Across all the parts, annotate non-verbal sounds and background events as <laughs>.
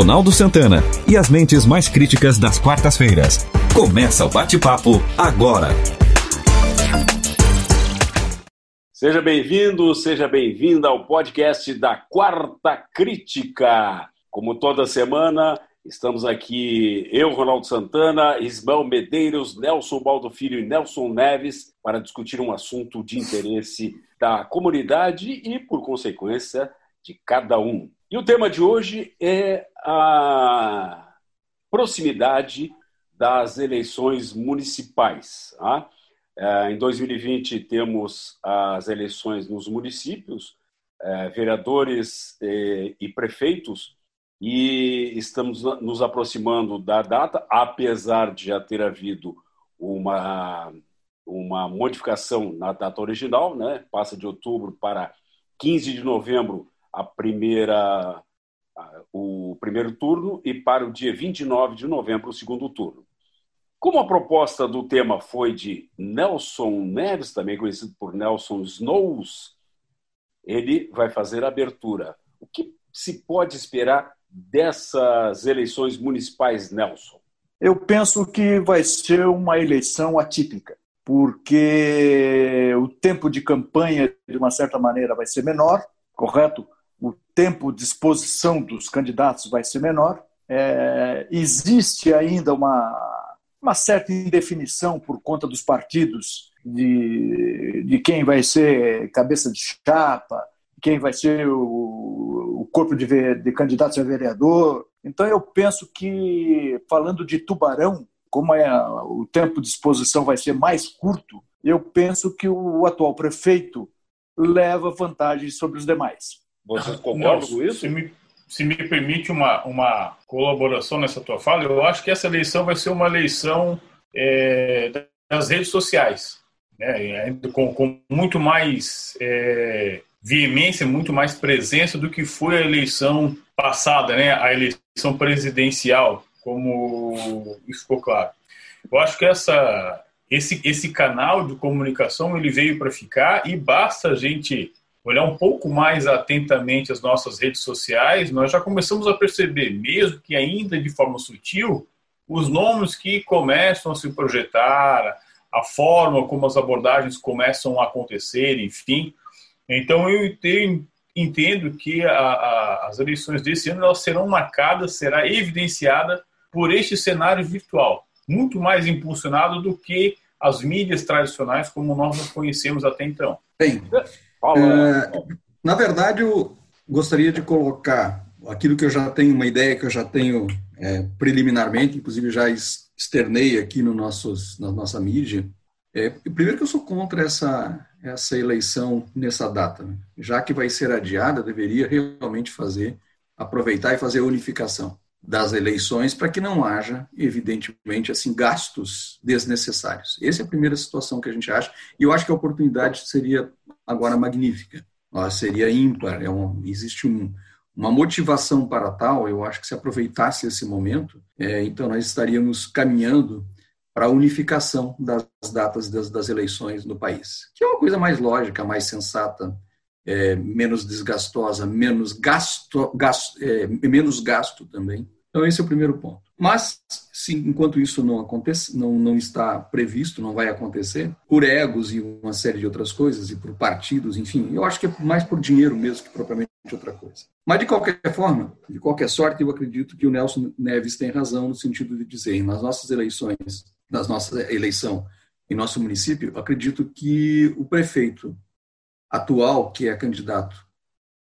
Ronaldo Santana e as mentes mais críticas das quartas-feiras. Começa o bate-papo agora. Seja bem-vindo, seja bem-vinda ao podcast da Quarta Crítica. Como toda semana, estamos aqui eu, Ronaldo Santana, Ismael Medeiros, Nelson Baldo Filho e Nelson Neves para discutir um assunto de interesse da comunidade e, por consequência, de cada um. E o tema de hoje é a proximidade das eleições municipais. Tá? Em 2020 temos as eleições nos municípios, é, vereadores é, e prefeitos, e estamos nos aproximando da data, apesar de já ter havido uma, uma modificação na data original, né? passa de outubro para 15 de novembro a primeira, o primeiro turno e para o dia 29 de novembro o segundo turno. Como a proposta do tema foi de Nelson Neves, também conhecido por Nelson Snows, ele vai fazer a abertura. O que se pode esperar dessas eleições municipais, Nelson? Eu penso que vai ser uma eleição atípica, porque o tempo de campanha, de uma certa maneira, vai ser menor, correto? O tempo de exposição dos candidatos vai ser menor. É, existe ainda uma, uma certa indefinição por conta dos partidos de, de quem vai ser cabeça de chapa, quem vai ser o, o corpo de, de candidatos a vereador. Então, eu penso que, falando de Tubarão, como é, o tempo de exposição vai ser mais curto, eu penso que o atual prefeito leva vantagem sobre os demais. Vocês concordam com isso? Se me, se me permite uma, uma colaboração nessa tua fala, eu acho que essa eleição vai ser uma eleição é, das redes sociais, né? com, com muito mais é, veemência, muito mais presença do que foi a eleição passada, né? a eleição presidencial, como ficou claro. Eu acho que essa, esse, esse canal de comunicação ele veio para ficar e basta a gente olhar um pouco mais atentamente as nossas redes sociais, nós já começamos a perceber, mesmo que ainda de forma sutil, os nomes que começam a se projetar, a forma como as abordagens começam a acontecer, enfim. Então, eu entendo que a, a, as eleições desse ano elas serão marcadas, será evidenciada por este cenário virtual, muito mais impulsionado do que as mídias tradicionais como nós conhecemos até então. Bem, é, na verdade, eu gostaria de colocar aquilo que eu já tenho, uma ideia que eu já tenho é, preliminarmente, inclusive já externei aqui no nossos, na nossa mídia. É, primeiro que eu sou contra essa, essa eleição nessa data. Né? Já que vai ser adiada, deveria realmente fazer, aproveitar e fazer a unificação das eleições para que não haja, evidentemente, assim gastos desnecessários. Essa é a primeira situação que a gente acha, e eu acho que a oportunidade seria agora magnífica. Ela seria ímpar, é um, existe um, uma motivação para tal, eu acho que se aproveitasse esse momento, é, então nós estaríamos caminhando para a unificação das datas das, das, eleições no país, que é uma coisa mais lógica, mais sensata, é, menos desgastosa, menos gasto, gasto é, menos gasto também. Então esse é o primeiro ponto. Mas, se, enquanto isso não acontece, não, não está previsto, não vai acontecer, por egos e uma série de outras coisas, e por partidos, enfim, eu acho que é mais por dinheiro mesmo que propriamente outra coisa. Mas, de qualquer forma, de qualquer sorte, eu acredito que o Nelson Neves tem razão no sentido de dizer, nas nossas eleições, nas nossas eleição em nosso município, acredito que o prefeito atual, que é candidato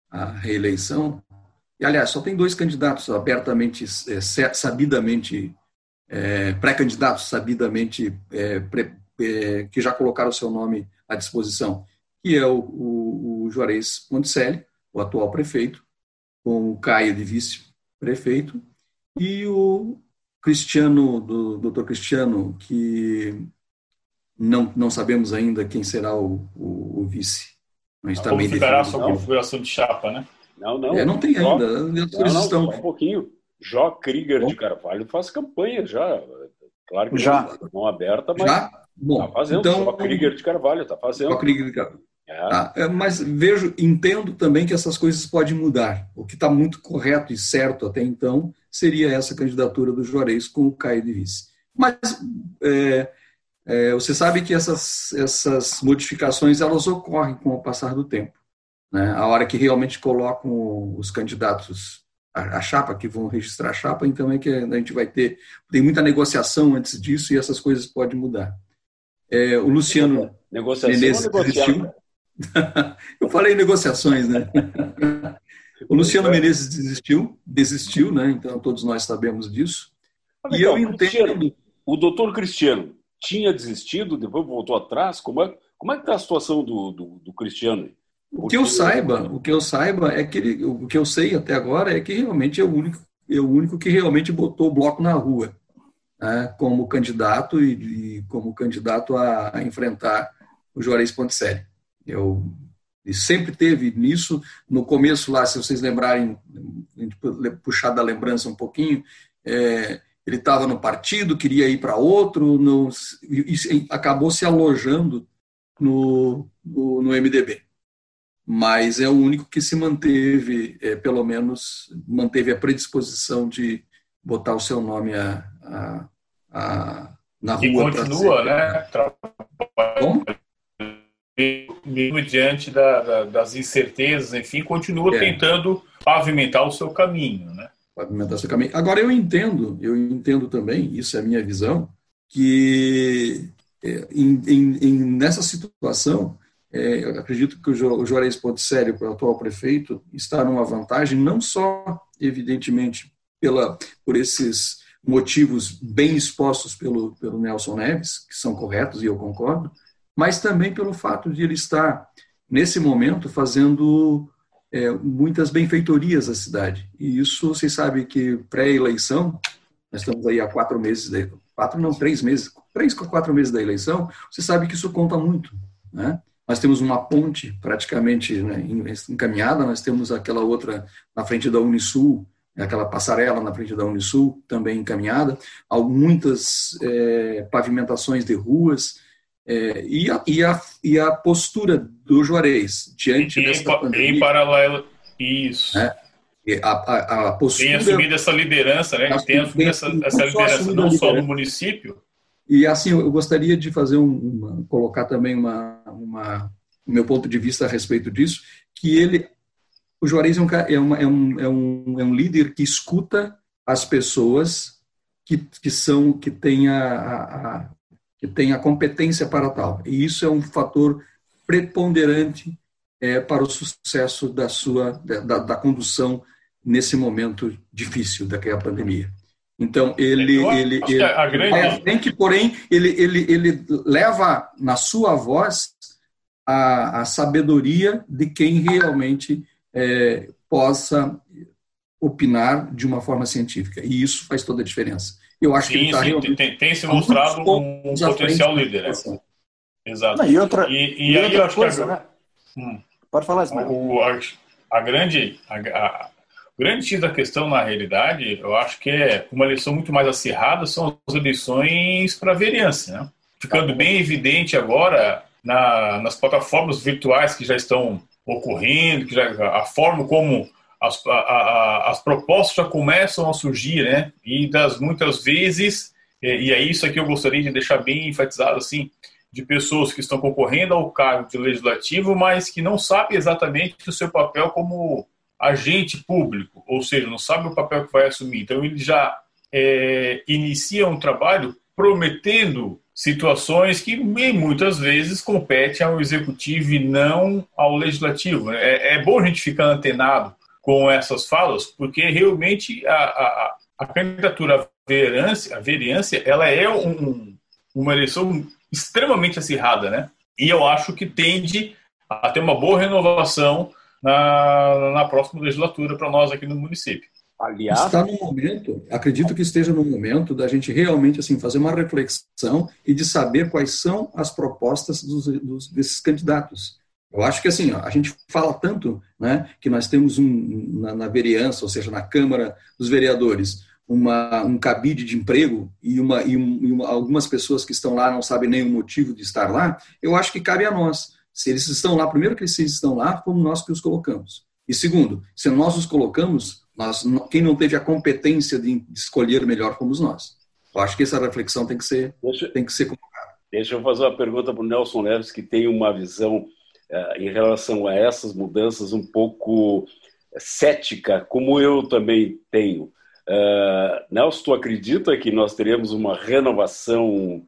à reeleição, e, aliás, só tem dois candidatos abertamente, é, sabidamente, é, pré-candidatos sabidamente é, é, que já colocaram o seu nome à disposição, que é o, o, o Juarez Ponticelli, o atual prefeito, com o Caio de vice-prefeito, e o Cristiano, do doutor Cristiano, que não, não sabemos ainda quem será o, o, o vice. Mas está bem ficará sua configuração de chapa, né? Não, não. É, não tem Jó, ainda. Não, não, estão... um pouquinho. Jó Krieger Bom. de Carvalho faz campanha já. Claro que já. não aberta, mas já? Bom, tá fazendo. Então, Jó Krieger de Carvalho está fazendo. Jó Krieger de Carvalho. É. Tá? É, mas vejo, entendo também que essas coisas podem mudar. O que está muito correto e certo até então seria essa candidatura do Juarez com o Caio de vice. Mas é, é, você sabe que essas, essas modificações elas ocorrem com o passar do tempo. Né? A hora que realmente colocam os candidatos a, a chapa, que vão registrar a chapa, então é que a gente vai ter. Tem muita negociação antes disso e essas coisas podem mudar. É, o Luciano negociação Menezes desistiu. <laughs> Eu falei negociações, né? O Luciano Menezes desistiu, desistiu, né? Então todos nós sabemos disso. Mas, e então, eu entendo. O doutor Cristiano tinha desistido, depois voltou atrás. Como é, como é que está a situação do, do, do Cristiano? O que eu saiba, o que eu saiba é que ele, o que eu sei até agora é que realmente é o único, é o único que realmente botou o bloco na rua, né, como candidato e, e, como candidato a, a enfrentar o Juarez Ponticelli. Eu e sempre teve nisso no começo lá, se vocês lembrarem, puxar da lembrança um pouquinho, é, ele estava no partido, queria ir para outro, no, e, e acabou se alojando no, no, no MDB mas é o único que se manteve, é, pelo menos, manteve a predisposição de botar o seu nome a, a, a na rua. E continua, né? Como? Mesmo diante da, da, das incertezas, enfim, continua é. tentando pavimentar o seu caminho, né? Pavimentar seu caminho. Agora, eu entendo, eu entendo também, isso é a minha visão, que é, em, em, em, nessa situação é, eu acredito que o Juarez Ponticelli, o atual prefeito, está numa vantagem, não só, evidentemente, pela, por esses motivos bem expostos pelo, pelo Nelson Neves, que são corretos e eu concordo, mas também pelo fato de ele estar, nesse momento, fazendo é, muitas benfeitorias à cidade. E isso, vocês sabem que pré-eleição, nós estamos aí há quatro meses, de, quatro não, três meses, três, quatro meses da eleição, você sabe que isso conta muito, né? Nós temos uma ponte praticamente né, encaminhada, nós temos aquela outra na frente da Unisul, aquela passarela na frente da Unisul também encaminhada, há muitas é, pavimentações de ruas, é, e, a, e, a, e a postura do Juarez diante e, dessa pandemia... Em paralelo, isso. É, a, a, a postura, tem assumido essa liderança, né? Tem assumido essa, essa liderança não só no município, e assim, eu gostaria de fazer um, uma, colocar também uma, uma, o meu ponto de vista a respeito disso, que ele, o Juarez é um, é, uma, é, um, é, um, é um líder que escuta as pessoas que, que são, que têm a, a, que tem a competência para tal. E isso é um fator preponderante é, para o sucesso da sua, da, da condução nesse momento difícil da que é a pandemia. Então ele ele, ele a grande... vai à frente, porém ele, ele ele leva na sua voz a, a sabedoria de quem realmente é, possa opinar de uma forma científica e isso faz toda a diferença. Eu acho sim, que ele tá sim, tem, tem se mostrado um, um potencial líder. Né? Exato. Não, e outra, e, e, e aí outra coisa, que a, né? Hum, Pode falar, isso. O, a, a grande a, o grande X da questão, na realidade, eu acho que é uma eleição muito mais acirrada, são as eleições para vereança, né? Ficando bem evidente agora na, nas plataformas virtuais que já estão ocorrendo, que já, a forma como as, a, a, as propostas já começam a surgir, né? E das muitas vezes, e, é isso aqui eu gostaria de deixar bem enfatizado assim, de pessoas que estão concorrendo ao cargo de legislativo, mas que não sabem exatamente o seu papel como agente público, ou seja, não sabe o papel que vai assumir. Então, ele já é, inicia um trabalho prometendo situações que muitas vezes competem ao executivo e não ao legislativo. É, é bom a gente ficar antenado com essas falas, porque realmente a, a, a candidatura à vereância, a vereância ela é um, uma eleição extremamente acirrada, né? E eu acho que tende a ter uma boa renovação na, na próxima legislatura para nós aqui no município. Aliás, está no momento, acredito que esteja no momento da gente realmente assim fazer uma reflexão e de saber quais são as propostas dos, dos, desses candidatos. Eu acho que assim, ó, a gente fala tanto, né, que nós temos um na, na vereança, ou seja, na Câmara dos Vereadores, uma, um cabide de emprego e, uma, e, um, e uma, algumas pessoas que estão lá não sabem nem o motivo de estar lá. Eu acho que cabe a nós Se eles estão lá, primeiro que eles estão lá, fomos nós que os colocamos. E segundo, se nós os colocamos, nós, quem não teve a competência de escolher melhor fomos nós. Eu acho que essa reflexão tem que ser, deixa, tem que ser colocada. Deixa eu fazer uma pergunta para o Nelson Neves, que tem uma visão em relação a essas mudanças um pouco cética, como eu também tenho. Uh, Nelson, tu acredita que nós teremos uma renovação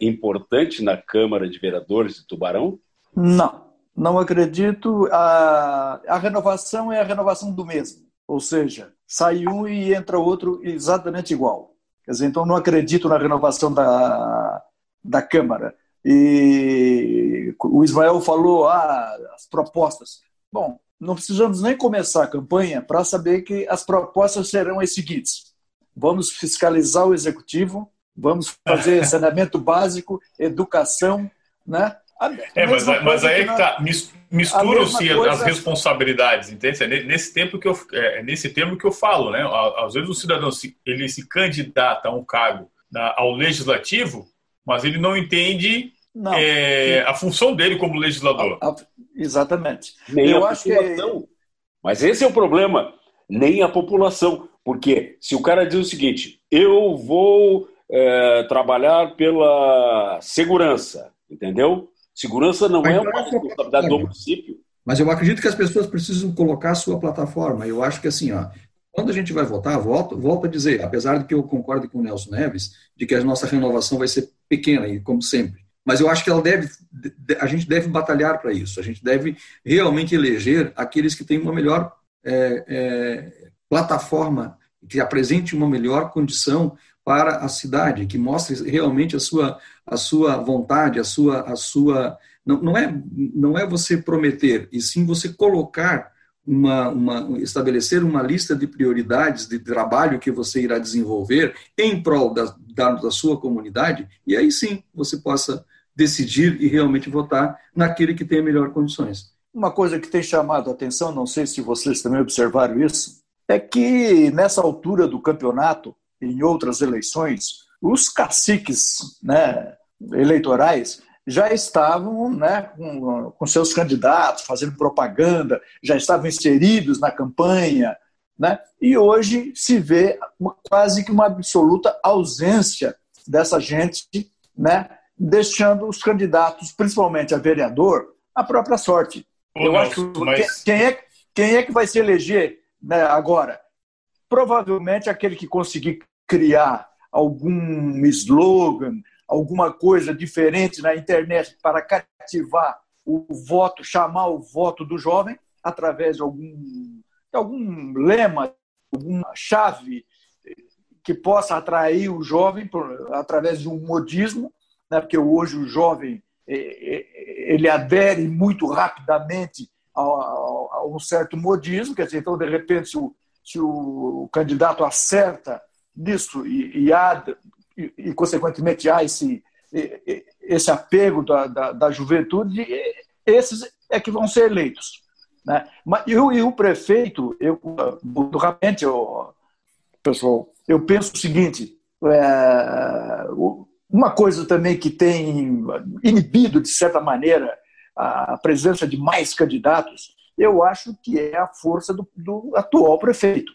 importante na Câmara de Vereadores de Tubarão? Não, não acredito. A, a renovação é a renovação do mesmo, ou seja, sai um e entra outro exatamente igual. Quer dizer, então não acredito na renovação da, da Câmara. E o Ismael falou ah, as propostas. Bom, não precisamos nem começar a campanha para saber que as propostas serão as seguintes: vamos fiscalizar o executivo, vamos fazer <laughs> saneamento básico, educação, né? É, mas, mas aí que tá, misturam-se coisa... as responsabilidades, entende? É nesse tempo que eu, é, é nesse tempo que eu falo, né? Às vezes o cidadão se, ele se candidata a um cargo ao legislativo, mas ele não entende não. É, a função dele como legislador. A, a, exatamente. Nem eu a acho população. Que... Mas esse é o problema. Nem a população. Porque se o cara diz o seguinte, eu vou é, trabalhar pela segurança, entendeu? Segurança não é uma responsabilidade do município. Mas eu acredito que as pessoas precisam colocar a sua plataforma. Eu acho que assim, ó, quando a gente vai votar, volto, volto a dizer, apesar de que eu concordo com o Nelson Neves, de que a nossa renovação vai ser pequena, como sempre. Mas eu acho que ela deve, a gente deve batalhar para isso. A gente deve realmente eleger aqueles que têm uma melhor é, é, plataforma, que apresente uma melhor condição para a cidade, que mostre realmente a sua, a sua vontade, a sua, a sua não, não é não é você prometer, e sim você colocar uma, uma, estabelecer uma lista de prioridades de trabalho que você irá desenvolver em prol da, da, da sua comunidade, e aí sim você possa decidir e realmente votar naquele que tem melhor condições. Uma coisa que tem chamado a atenção, não sei se vocês também observaram isso, é que nessa altura do campeonato, em outras eleições, os caciques né, eleitorais já estavam né, com, com, seus candidatos, fazendo propaganda, já estavam inseridos na campanha, né, e hoje se vê uma, quase que uma absoluta ausência dessa gente, né, deixando os candidatos, principalmente a vereador, a própria sorte. Eu Nelson, acho que mas... quem, é, quem é que vai se eleger né, agora? provavelmente aquele que conseguir criar algum slogan, alguma coisa diferente na internet para cativar o voto, chamar o voto do jovem através de algum, algum lema, alguma chave que possa atrair o jovem por, através de um modismo, né? porque hoje o jovem ele adere muito rapidamente a, um certo modismo, quer dizer, então de repente se o, se o candidato acerta nisso e, e há, e, e, consequentemente há esse, esse apego da, da, da, juventude, esses é que vão ser eleitos. Né? Mas, e, o, e o prefeito, eu, rapidamente, eu, pessoal, eu penso o seguinte, é, uma coisa também que tem inibido, de certa maneira, a presença de mais candidatos eu acho que é a força do, do atual prefeito.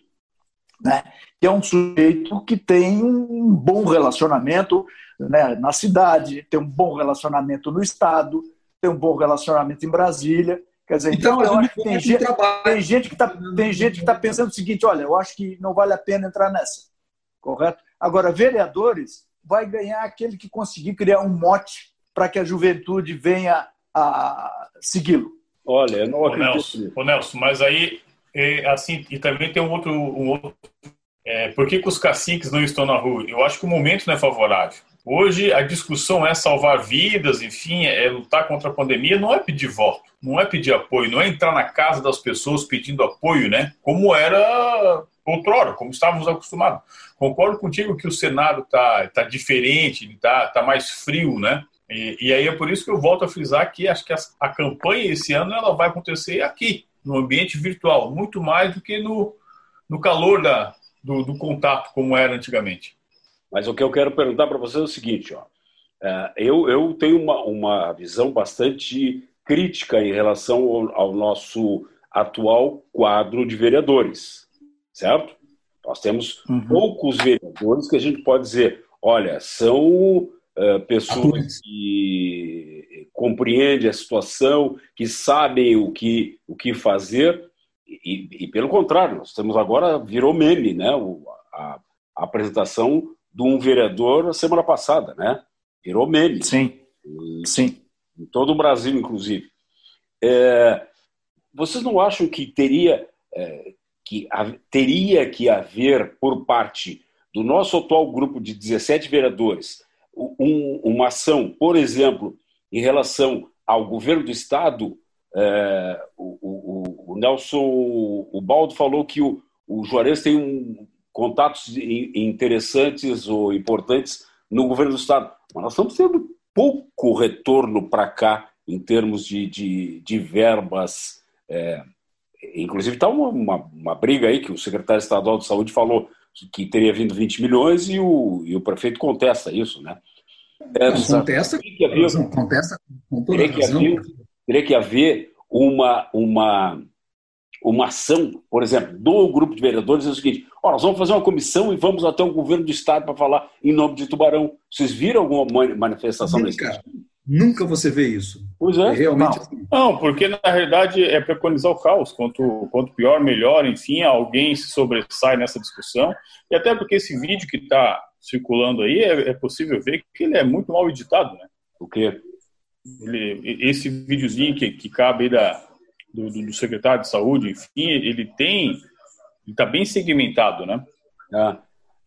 Né? Que é um sujeito que tem um bom relacionamento né, na cidade, tem um bom relacionamento no Estado, tem um bom relacionamento em Brasília. Quer dizer, então, então eu acho que tem gente, tem gente que está tem gente que está pensando o seguinte: olha, eu acho que não vale a pena entrar nessa, correto? Agora, vereadores vai ganhar aquele que conseguir criar um mote para que a juventude venha a segui-lo. Olha, eu não acredito Nelson, Ô Nelson, mas aí, é, assim, e também tem um outro... Um outro é, por que, que os caciques não estão na rua? Eu acho que o momento não é favorável. Hoje a discussão é salvar vidas, enfim, é lutar contra a pandemia, não é pedir voto, não é pedir apoio, não é entrar na casa das pessoas pedindo apoio, né? Como era outrora, como estávamos acostumados. Concordo contigo que o Senado está tá diferente, está tá mais frio, né? E, e, aí é por isso que eu volto a frisar que acho que a, a, campanha esse ano ela vai acontecer aqui, no ambiente virtual, muito mais do que no, no calor da, do, do contato, como era antigamente. Mas o que eu quero perguntar para você é o seguinte: ó, é, eu, eu tenho uma, uma visão bastante crítica em relação ao, ao nosso atual quadro de vereadores, certo? Nós temos uhum. poucos vereadores que a gente pode dizer, olha, são uh, pessoas que compreendem a situação, que sabem o que, o que fazer, e, e pelo contrário, nós temos agora, virou meme, né? O, a, a, apresentação de um vereador a semana passada, né? Virou meme. Sim, e, sim. Em todo o Brasil, inclusive. É, vocês não acham que teria é, que teria que haver por parte do nosso atual grupo de 17 vereadores um, uma ação, por exemplo, em relação ao governo do estado? É, o, o, o, Nelson, o Baldo falou que o, o Juarez tem um, contatos interessantes ou importantes no governo do estado, mas nós estamos tendo pouco retorno para cá em termos de, de, de verbas é, inclusive está uma, uma, uma, briga aí que o secretário estadual de saúde falou que teria vindo 20 milhões e o, e o prefeito contesta isso, né? É, não, contesta, que não, contesta com toda teria que, haver, teria que haver uma, uma, uma ação, por exemplo, do grupo de vereadores, é o seguinte, ó, nós vamos fazer uma comissão e vamos até o governo do estado para falar em nome de Tubarão. Vocês viram alguma manifestação nesse sentido? Nunca você vê isso. Pois é. é realmente não. Assim. não, porque na realidade é preconizar o caos. Quanto, quanto pior, melhor. Enfim, alguém se sobressai nessa discussão. E até porque esse vídeo que está circulando aí é, é, possível ver que ele é muito mal editado, né? O quê? Ele, esse videozinho que, que cabe aí da, do, do, secretário de saúde, enfim, ele tem. Ele está bem segmentado, né? Ah.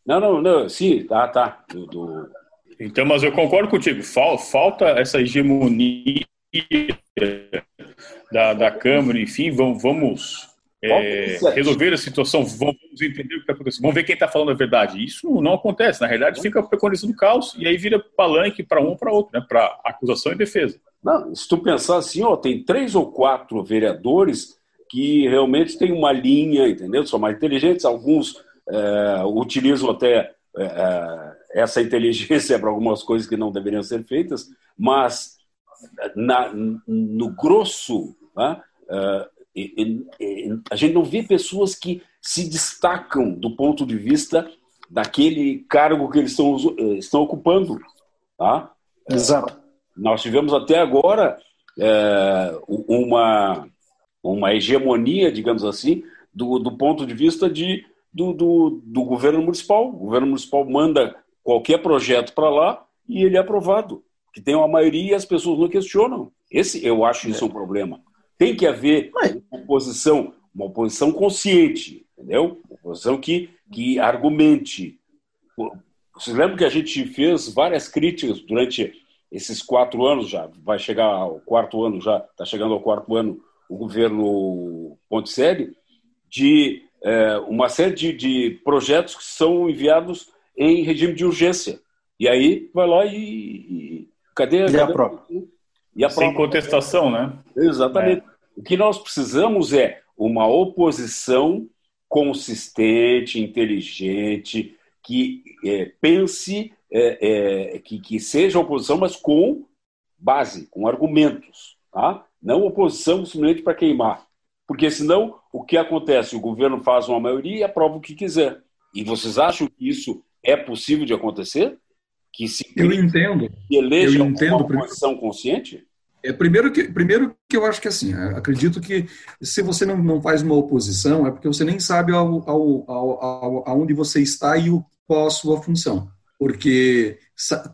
Não, não, não, sim, tá, tá. Do, do então, mas eu concordo contigo. Falta essa hegemonia da, da Câmara, enfim, vamos, vamos é, resolver a situação, vamos entender o que está acontecendo, vamos ver quem está falando a verdade. Isso não, acontece, na realidade fica preconizando caos e aí vira palanque para um para outro, né, para acusação e defesa. Não, se tu pensar assim, ó, tem três ou quatro vereadores que realmente têm uma linha, entendeu? São mais inteligentes, alguns é, utilizam até é, é essa inteligência para algumas coisas que não deveriam ser feitas, mas na, no grosso, né, uh, a gente não vê pessoas que se destacam do ponto de vista daquele cargo que eles estão, eh, estão ocupando. Tá? Exato. Nós tivemos até agora é, uma, uma hegemonia, digamos assim, do, do ponto de vista de, do, do, do governo municipal. O governo municipal manda qualquer projeto para lá e ele é aprovado. Que tem uma maioria e as pessoas não questionam. Esse, eu acho isso é. um problema. Tem que haver uma oposição, uma oposição consciente, entendeu? Uma oposição que, que argumente. Vocês lembram que a gente fez várias críticas durante esses quatro anos já, vai chegar ao quarto ano já, está chegando ao quarto ano o governo Ponticelli, de é, uma série de, de projetos que são enviados em regime de urgência. E aí vai lá e. e cadê, e cadê a prova? E a Sem prova? contestação, né? Exatamente. É. O que nós precisamos é uma oposição consistente, inteligente, que é, pense, é, é, que, que seja oposição, mas com base, com argumentos. Tá? Não oposição simplesmente para queimar. Porque senão, o que acontece? O governo faz uma maioria e aprova o que quiser. E vocês acham que isso é possível de acontecer? Que se eu entendo. Que eleja eu entendo, uma posição consciente? É, primeiro, que, primeiro que eu acho que assim, acredito que se você não, não faz uma oposição, é porque você nem sabe ao, ao, ao, aonde você está e o, qual a sua função. Porque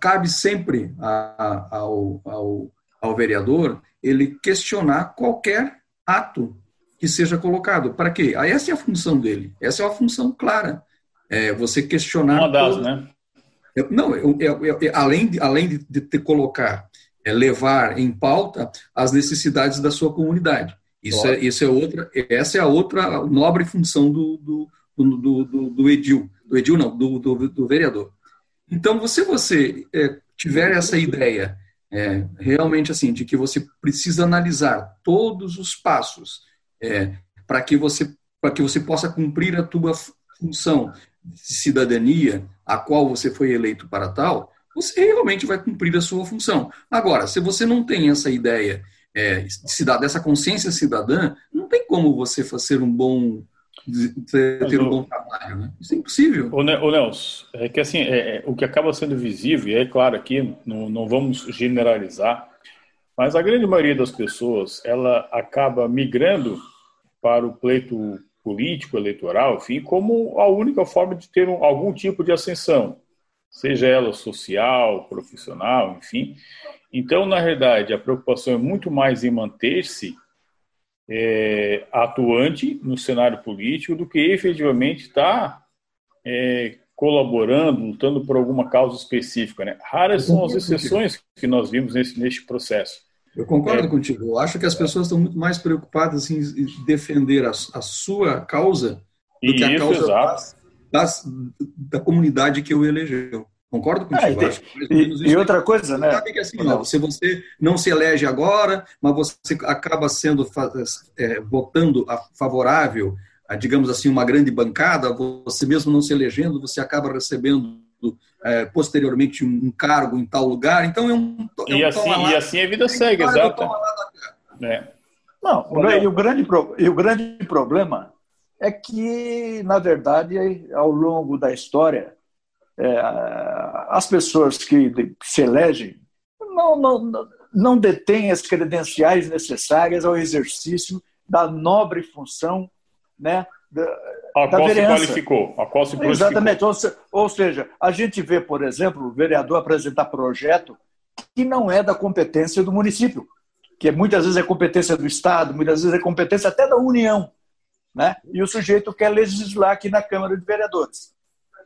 cabe sempre a, ao, ao, ao vereador ele questionar qualquer ato que seja colocado. Para quê? Essa é a função dele. Essa é uma função clara é, você questionar. Uma das, né? Não, eu, eu, eu, além, de, além de, de te colocar, é, levar em pauta as necessidades da sua comunidade. Isso é, isso é outra, essa é a outra nobre função do, do, do, do, do edil, do edil não, do, do, do vereador. Então, se você é, tiver essa ideia é, realmente assim de que você precisa analisar todos os passos é, para que você para que você possa cumprir a tua função cidadania a qual você foi eleito para tal, você realmente vai cumprir a sua função. Agora, se você não tem essa ideia é, dessa consciência cidadã, não tem como você fazer um bom ter um bom trabalho, né? Isso é impossível. O, Nelson, é que assim, é, é, o que acaba sendo visível, e é claro aqui, não, não vamos generalizar, mas a grande maioria das pessoas, ela acaba migrando para o pleito político, eleitoral, enfim, como a única forma de ter um, algum tipo de ascensão, seja ela social, profissional, enfim. Então, na realidade, a preocupação é muito mais em manter-se é, atuante no cenário político do que efetivamente estar tá, é, colaborando, lutando por alguma causa específica. Né? Raras são as exceções que nós vimos nesse, neste processo. Eu concordo é. contigo. Eu acho que as pessoas estão muito mais preocupadas em defender a, a sua causa do que a causa das, das, da comunidade que o elegeu. Concordo contigo. É, e, e outra coisa, né? Sabe que assim, não, se você não se elege agora, mas você acaba sendo é, votando a, favorável a, digamos assim, uma grande bancada, você mesmo não se elegendo, você acaba recebendo é, posteriormente um cargo em tal lugar. Então é um. É um e, assim, e assim a vida segue, exato. É. Não, e o, grande, e o grande problema é que, na verdade, ao longo da história, é, as pessoas que se elegem não, não, não detêm as credenciais necessárias ao exercício da nobre função né, da, a da qual vereança. se qualificou, a qual se Exatamente. Ou, ou seja, a gente vê, por exemplo, o vereador apresentar projeto que não é da competência do município, que muitas vezes é competência do Estado, muitas vezes é competência até da União. Né? E o sujeito quer legislar aqui na Câmara de Vereadores.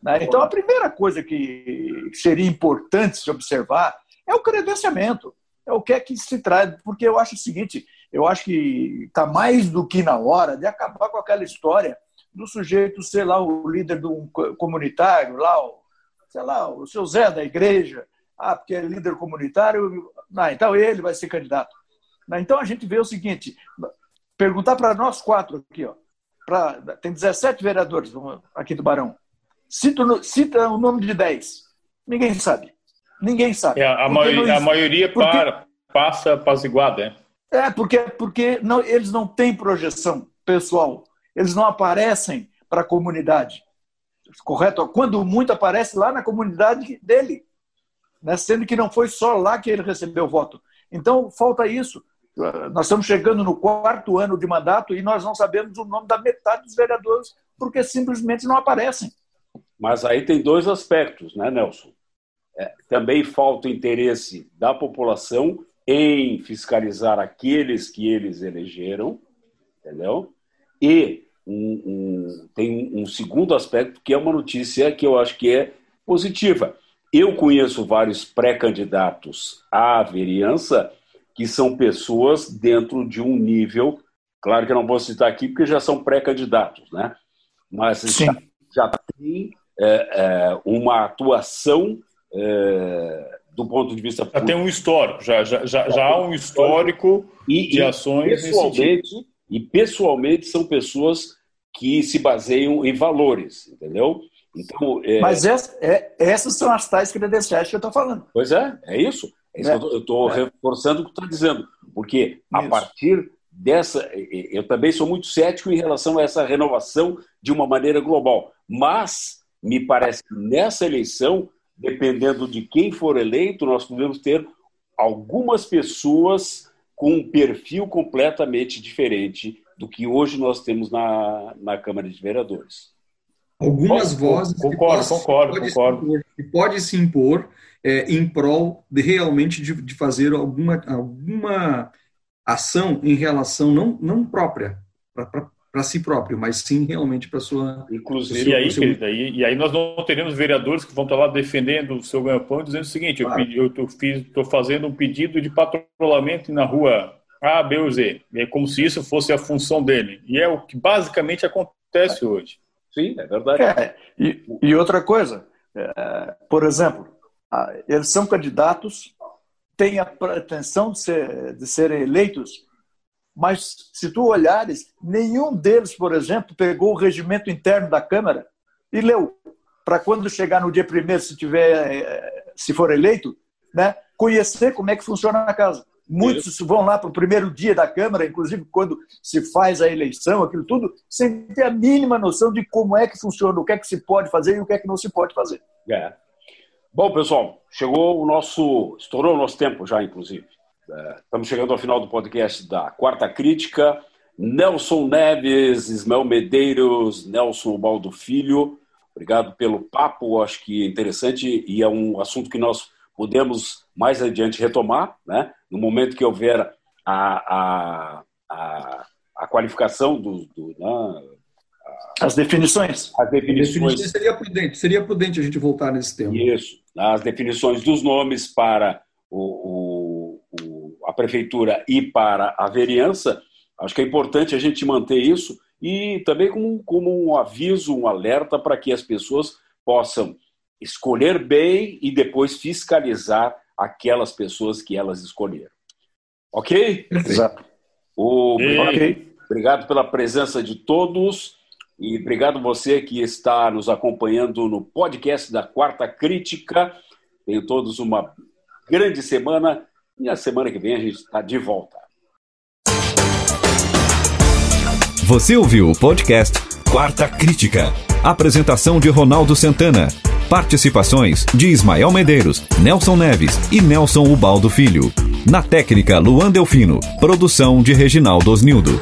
Né? Então, a primeira coisa que seria importante se observar é o credenciamento. É o que é que se traz, porque eu acho o seguinte: eu acho que está mais do que na hora de acabar com aquela história do sujeito ser lá o líder do comunitário, lá, o, sei lá, o seu Zé da igreja, ah, porque é líder comunitário, não, então ele vai ser candidato. Então a gente vê o seguinte: perguntar para nós quatro aqui, ó, pra, tem 17 vereadores aqui do Barão. Cita, cita o nome de 10. Ninguém sabe. Ninguém sabe. É, a, maioria, a maioria porque, para, passa apaziguada, né? É, porque, porque não, eles não têm projeção pessoal. Eles não aparecem para a comunidade. Correto? Quando muito aparece lá na comunidade dele. Né? Sendo que não foi só lá que ele recebeu voto. Então, falta isso. Nós estamos chegando no quarto ano de mandato e nós não sabemos o nome da metade dos vereadores porque simplesmente não aparecem. Mas aí tem dois aspectos, né, Nelson? É, também falta interesse da população em fiscalizar aqueles que eles elegeram, entendeu? E um, um, tem um segundo aspecto que é uma notícia que eu acho que é positiva. Eu conheço vários pré-candidatos à vereança que são pessoas dentro de um nível, claro que eu não vou citar aqui porque já são pré-candidatos, né? Mas já, já tem é, é, uma atuação é, do ponto de vista já tem um histórico, já, já, já, já há um histórico e, de ações pessoalmente, e pessoalmente são pessoas que se baseiam em valores, entendeu? Então, é... Mas essa, é, essas são as tais credenciais que eu estou falando. Pois é, é isso. É isso é. eu estou é. reforçando o que está dizendo. Porque a isso. partir dessa. Eu também sou muito cético em relação a essa renovação de uma maneira global. Mas me parece que nessa eleição, dependendo de quem for eleito, nós podemos ter algumas pessoas com um perfil completamente diferente do que hoje nós temos na, na Câmara de Vereadores. Algumas vozes concordo, que concordo, pode concordo. Se impor, que pode se impor é, em prol de realmente de, de, fazer alguma, alguma ação em relação não, não própria, para para si próprio, mas sim realmente para sua. Inclusive, e aí, seu... querida, e, e, aí nós não teremos vereadores que vão estar lá defendendo o seu ganha-pão, dizendo o seguinte: claro. eu estou fazendo um pedido de patrulhamento na rua A, B ou Z. É como se isso fosse a função dele. E é o que basicamente acontece é. hoje. Sim, é verdade. É, e, e, outra coisa, é, por exemplo, eles são candidatos, têm a pretensão de, ser, de serem eleitos mas se tu olhares, nenhum deles, por exemplo, pegou o regimento interno da Câmara e leu, para quando chegar no dia primeiro, se tiver, eh, se for eleito, né, conhecer como é que funciona a casa. Muitos Isso. vão lá para o primeiro dia da Câmara, inclusive quando se faz a eleição, aquilo tudo, sem ter a mínima noção de como é que funciona, o que é que se pode fazer e o que é que não se pode fazer. É. Bom, pessoal, chegou o nosso. estourou o nosso tempo já, inclusive. É, estamos chegando ao final do podcast da Quarta Crítica. Nelson Neves, Ismael Medeiros, Nelson Baldo Filho, obrigado pelo papo, acho que é interessante e é um assunto que nós podemos mais adiante retomar, né? no momento que houver a, a, a, a qualificação do, do né? as definições. As definições. Seria prudente, seria prudente a gente voltar nesse tema. Isso, as definições dos nomes para prefeitura e para a vereança, acho que é importante a gente manter isso e também como, como um aviso, um alerta para que as pessoas possam escolher bem e depois fiscalizar aquelas pessoas que elas escolheram. Ok? Exato. O... Okay. Obrigado pela presença de todos e obrigado você que está nos acompanhando no podcast da Quarta Crítica. Tenham todos uma grande semana e na semana que vem a gente está de volta. Você ouviu o podcast Quarta Crítica. Apresentação de Ronaldo Santana. Participações de Ismael Medeiros, Nelson Neves e Nelson Ubaldo Filho. Na técnica, Luan Delfino. Produção de Reginaldo Osnildo.